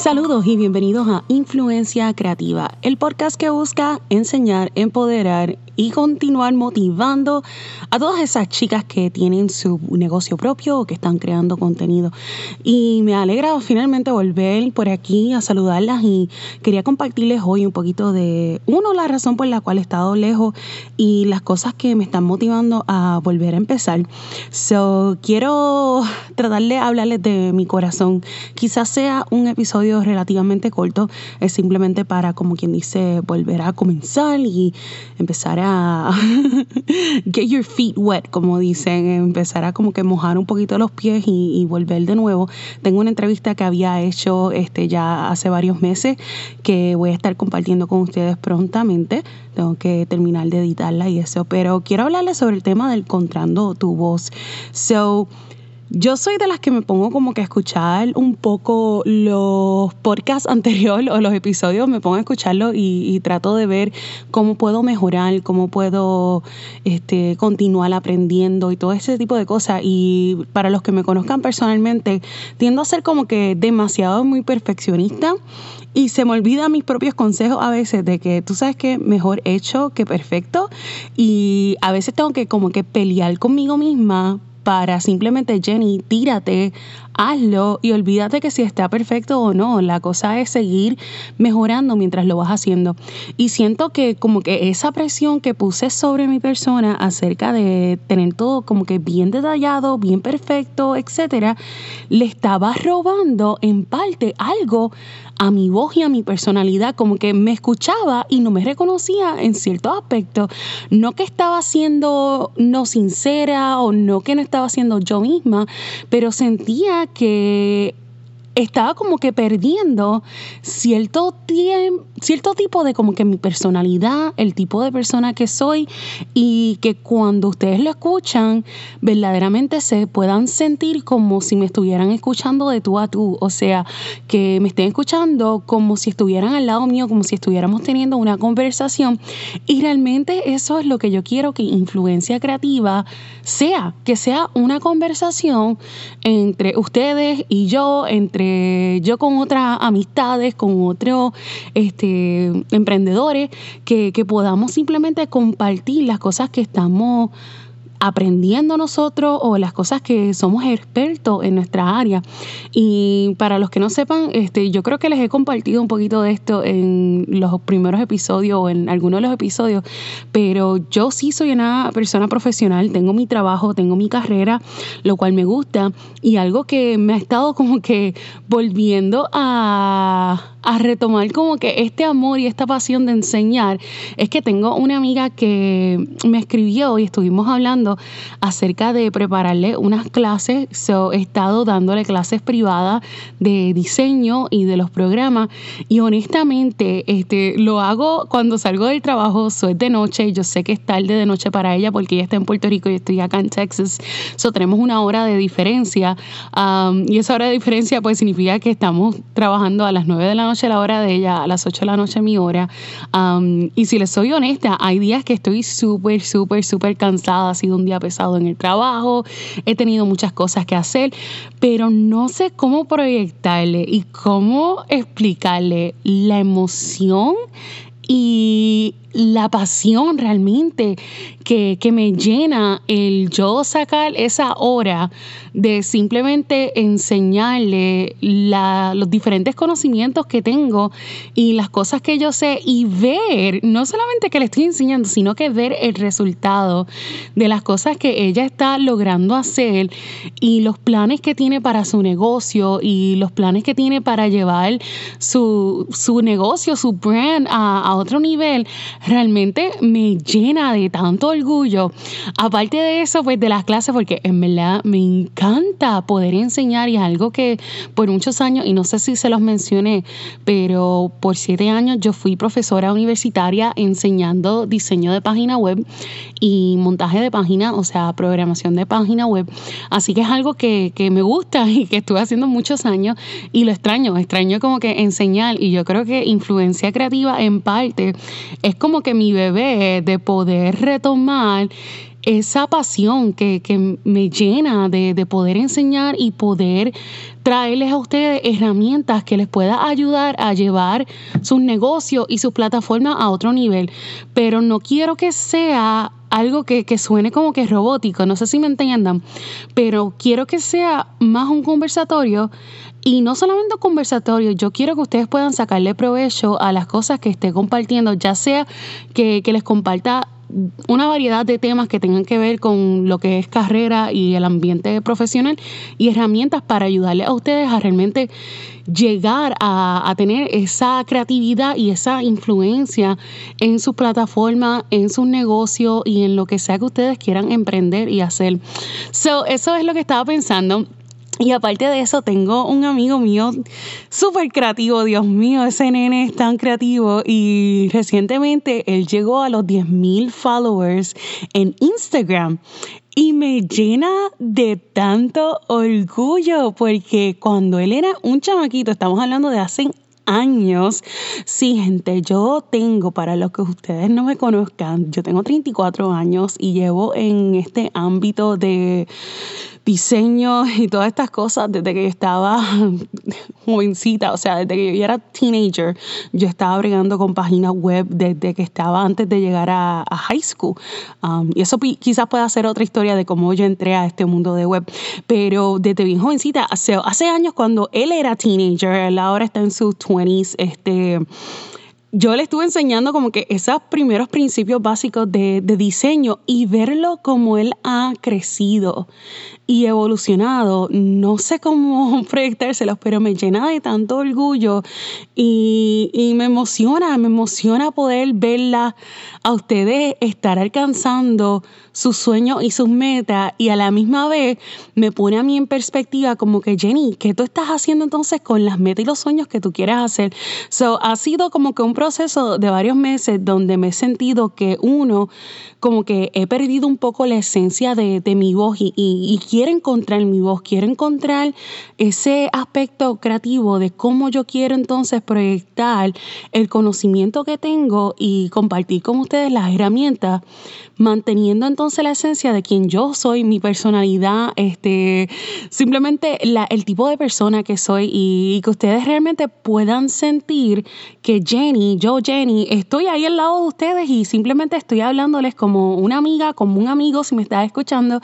Saludos y bienvenidos a Influencia Creativa, el podcast que busca enseñar, empoderar y continuar motivando a todas esas chicas que tienen su negocio propio o que están creando contenido. Y me alegra finalmente volver por aquí a saludarlas y quería compartirles hoy un poquito de, uno, la razón por la cual he estado lejos y las cosas que me están motivando a volver a empezar. So, quiero tratar de hablarles de mi corazón. Quizás sea un episodio relativamente corto, es simplemente para, como quien dice, volver a comenzar y empezar a get your feet wet, como dicen, empezar a como que mojar un poquito los pies y, volver de nuevo. Tengo una entrevista que había hecho este ya hace varios meses que voy a estar compartiendo con ustedes prontamente. Tengo que terminar de editarla y eso, pero quiero hablarles sobre el tema del encontrando tu voz. So, yo soy de las que me pongo como que a escuchar un poco los podcasts anteriores o los episodios, me pongo a escucharlo y, trato de ver cómo puedo mejorar, cómo puedo este, continuar aprendiendo y todo ese tipo de cosas. Y para los que me conozcan personalmente, tiendo a ser como que demasiado muy perfeccionista y se me olvidan mis propios consejos a veces de que tú sabes que mejor hecho que perfecto y a veces tengo que como que pelear conmigo misma para simplemente, Jenny, tírate, hazlo y olvídate que si está perfecto o no. La cosa es seguir mejorando mientras lo vas haciendo. Y siento que como que esa presión que puse sobre mi persona acerca de tener todo como que bien detallado, bien perfecto, etcétera, le estaba robando en parte algo a mi voz y a mi personalidad, como que me escuchaba y no me reconocía en ciertos aspectos. No que estaba siendo no sincera o no que no estaba siendo yo misma, pero sentía que estaba como que perdiendo cierto, cierto tipo de como que mi personalidad, el tipo de persona que soy y que cuando ustedes lo escuchan verdaderamente se puedan sentir como si me estuvieran escuchando de tú a tú, o sea, que me estén escuchando como si estuvieran al lado mío, como si estuviéramos teniendo una conversación. Y realmente eso es lo que yo quiero que influencia creativa sea, que sea una conversación entre ustedes y yo, entre yo con otras amistades, con otros este, emprendedores, que, que podamos simplemente compartir las cosas que estamos aprendiendo nosotros o las cosas que somos expertos en nuestra área. Y para los que no sepan, este, yo creo que les he compartido un poquito de esto en los primeros episodios o en algunos de los episodios, pero yo sí soy una persona profesional, tengo mi trabajo, tengo mi carrera, lo cual me gusta y algo que me ha estado como que volviendo a a retomar como que este amor y esta pasión de enseñar es que tengo una amiga que me escribió y estuvimos hablando acerca de prepararle unas clases. So, he estado dándole clases privadas de diseño y de los programas y honestamente este, lo hago cuando salgo del trabajo, soy de noche, yo sé que es tarde de noche para ella porque ella está en Puerto Rico y estoy acá en Texas, so, tenemos una hora de diferencia um, y esa hora de diferencia pues significa que estamos trabajando a las 9 de la noche la hora de ella, a las 8 de la noche mi hora. y si les soy honesta, hay días que estoy súper, súper, súper cansada. Ha sido un día pesado en el trabajo, he tenido muchas cosas que hacer, pero no sé cómo proyectarle y cómo explicarle la emoción y la pasión realmente que, me llena el yo sacar esa hora de simplemente enseñarle los diferentes conocimientos que tengo y las cosas que yo sé y ver, no solamente que le estoy enseñando, sino que ver el resultado de las cosas que ella está logrando hacer y los planes que tiene para su negocio y los planes que tiene para llevar su, negocio, su brand a, a otro nivel realmente me llena de tanto orgullo. Aparte de eso, pues de las clases, porque en verdad me encanta poder enseñar y es algo que por muchos años, y no sé si se los mencioné, pero por siete años yo fui profesora universitaria enseñando diseño de página web y montaje de página, o sea, programación de página web. Así que es algo que, me gusta y que estuve haciendo muchos años y lo extraño, extraño como que enseñar y yo creo que influencia creativa en parte es como que mi bebé de poder retomar esa pasión que, me llena de, de, poder enseñar y poder traerles a ustedes herramientas que les pueda ayudar a llevar sus negocios y sus plataformas a otro nivel. Pero no quiero que sea algo que, que, suene como que robótico, no sé si me entiendan, pero quiero que sea más un conversatorio y no solamente un conversatorio, yo quiero que ustedes puedan sacarle provecho a las cosas que esté compartiendo, ya sea que, que les comparta una variedad de temas que tengan que ver con lo que es carrera y el ambiente profesional y herramientas para ayudarles a ustedes a realmente llegar a, tener esa creatividad y esa influencia en su plataforma, en sus negocios y en lo que sea que ustedes quieran emprender y hacer. So, eso es lo que estaba pensando. Y aparte de eso, tengo un amigo mío súper creativo, Dios mío, ese nene es tan creativo. Y recientemente él llegó a los 10.000 followers en Instagram. Y me llena de tanto orgullo porque cuando él era un chamaquito, estamos hablando de hace años. Sí, gente, yo tengo, para los que ustedes no me conozcan, yo tengo 34 años y llevo en este ámbito de diseño y todas estas cosas desde que yo estaba jovencita, o sea, desde que yo era teenager, yo estaba bregando con páginas web desde que estaba antes de llegar a, high school. Um, y eso quizás pueda ser otra historia de cómo yo entré a este mundo de web, pero desde bien jovencita, hace, hace años cuando él era teenager, él ahora está en sus 20s, este yo le estuve enseñando como que esos primeros principios básicos de, de, diseño y verlo como él ha crecido y evolucionado. No sé cómo proyectárselos, pero me llena de tanto orgullo y, y me emociona, me emociona poder verla a ustedes estar alcanzando sus sueños y sus metas y a la misma vez me pone a mí en perspectiva como que Jenny, ¿qué tú estás haciendo entonces con las metas y los sueños que tú quieres hacer? So, ha sido como que un proceso de varios meses donde me he sentido que uno, como que he perdido un poco la esencia de, de mi voz y, y, y quiero encontrar mi voz, quiero encontrar ese aspecto creativo de cómo yo quiero entonces proyectar el conocimiento que tengo y compartir con ustedes las herramientas manteniendo entonces la esencia de quien yo soy, mi personalidad, este, simplemente la, el tipo de persona que soy y, que ustedes realmente puedan sentir que Jenny, yo Jenny, estoy ahí al lado de ustedes y simplemente estoy hablándoles como una amiga, como un amigo si me estás escuchando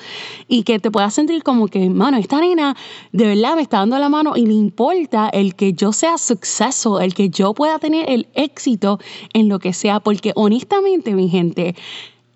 y que te puedas sentir como que, mano, esta nena de verdad me está dando la mano y le importa el que yo sea suceso, el que yo pueda tener el éxito en lo que sea, porque honestamente, mi gente,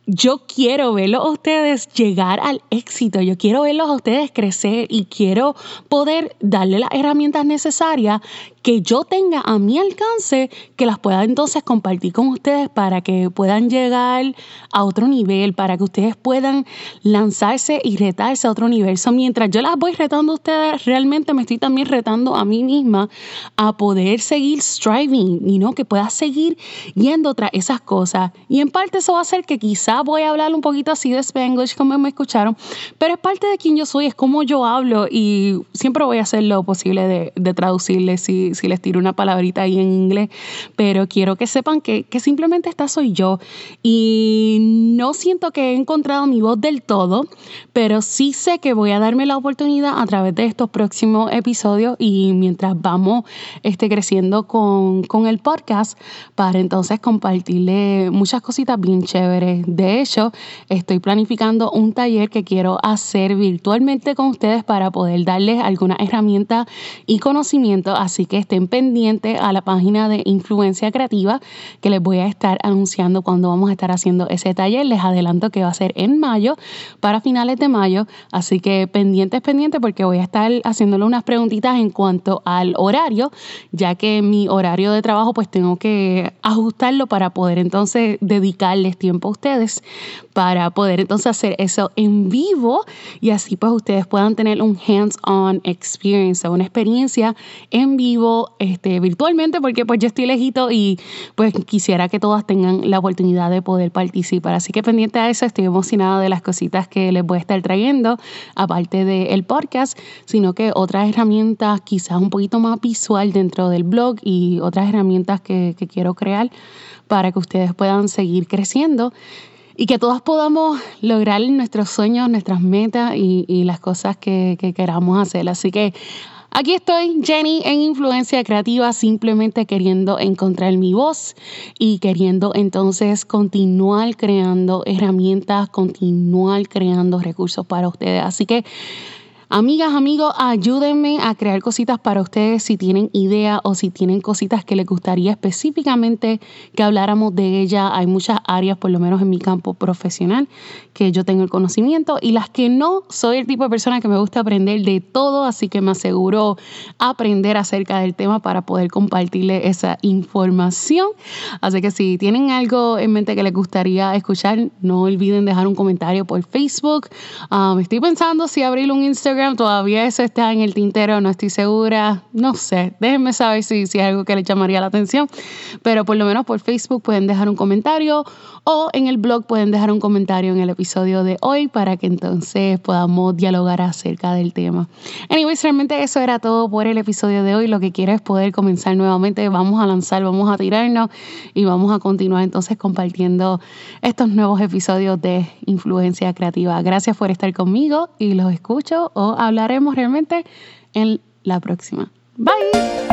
yo quiero verlos a ustedes llegar al éxito, yo quiero verlos a ustedes crecer y quiero poder darle las herramientas necesarias que yo tenga a mi alcance, que las pueda entonces compartir con ustedes para que puedan llegar a otro nivel, para que ustedes puedan lanzarse y retarse a otro nivel. mientras yo las voy retando a ustedes, realmente me estoy también retando a mí misma a poder seguir striving y no que pueda seguir yendo tras esas cosas. Y en parte eso va a hacer que quizá voy a hablar un poquito así de Spanglish como me escucharon, pero es parte de quien yo soy, es como yo hablo y siempre voy a hacer lo posible de, de traducirles si si, les tiro una palabrita ahí en inglés, pero quiero que sepan que, que simplemente esta soy yo y no siento que he encontrado mi voz del todo, pero sí sé que voy a darme la oportunidad a través de estos próximos episodios y mientras vamos este, creciendo con, con el podcast para entonces compartirle muchas cositas bien chéveres. De hecho, estoy planificando un taller que quiero hacer virtualmente con ustedes para poder darles algunas herramientas y conocimiento, así que estén pendientes a la página de Influencia Creativa que les voy a estar anunciando cuando vamos a estar haciendo ese taller. Les adelanto que va a ser en mayo, para finales de mayo, así que pendientes, pendientes porque voy a estar haciéndole unas preguntitas en cuanto al horario, ya que mi horario de trabajo pues tengo que ajustarlo para poder entonces dedicarles tiempo a ustedes, para poder entonces hacer eso en vivo y así pues ustedes puedan tener un hands-on experience, una experiencia en vivo este, virtualmente porque pues yo estoy lejito y pues quisiera que todas tengan la oportunidad de poder participar. Así que pendiente a eso, estoy emocionada de las cositas que les voy a estar trayendo, aparte del podcast, sino que otras herramientas quizás un poquito más visual dentro del blog y otras herramientas que, quiero crear para que ustedes puedan seguir creciendo y que todas podamos lograr nuestros sueños, nuestras metas y, las cosas que, que queramos hacer. Así que Aquí estoy, Jenny, en Influencia Creativa, simplemente queriendo encontrar mi voz y queriendo entonces continuar creando herramientas, continuar creando recursos para ustedes. Así que Amigas, amigos, ayúdenme a crear cositas para ustedes si tienen idea o si tienen cositas que les gustaría específicamente que habláramos de ella. Hay muchas áreas, por lo menos en mi campo profesional, que yo tengo el conocimiento y las que no, soy el tipo de persona que me gusta aprender de todo, así que me aseguro aprender acerca del tema para poder compartirle esa información. Así que si tienen algo en mente que les gustaría escuchar, no olviden dejar un comentario por Facebook. Me estoy pensando si abrir un Instagram todavía eso está en el tintero, no estoy segura, no sé, déjenme saber si, si es algo que les llamaría la atención, pero por lo menos por Facebook pueden dejar un comentario o en el blog pueden dejar un comentario en el episodio de hoy para que entonces podamos dialogar acerca del tema. Anyways, realmente eso era todo por el episodio de hoy, lo que quiero es poder comenzar nuevamente, vamos a lanzar, vamos a tirarnos y vamos a continuar entonces compartiendo estos nuevos episodios de Influencia Creativa. Gracias por estar conmigo y los escucho hablaremos realmente en la próxima. Bye.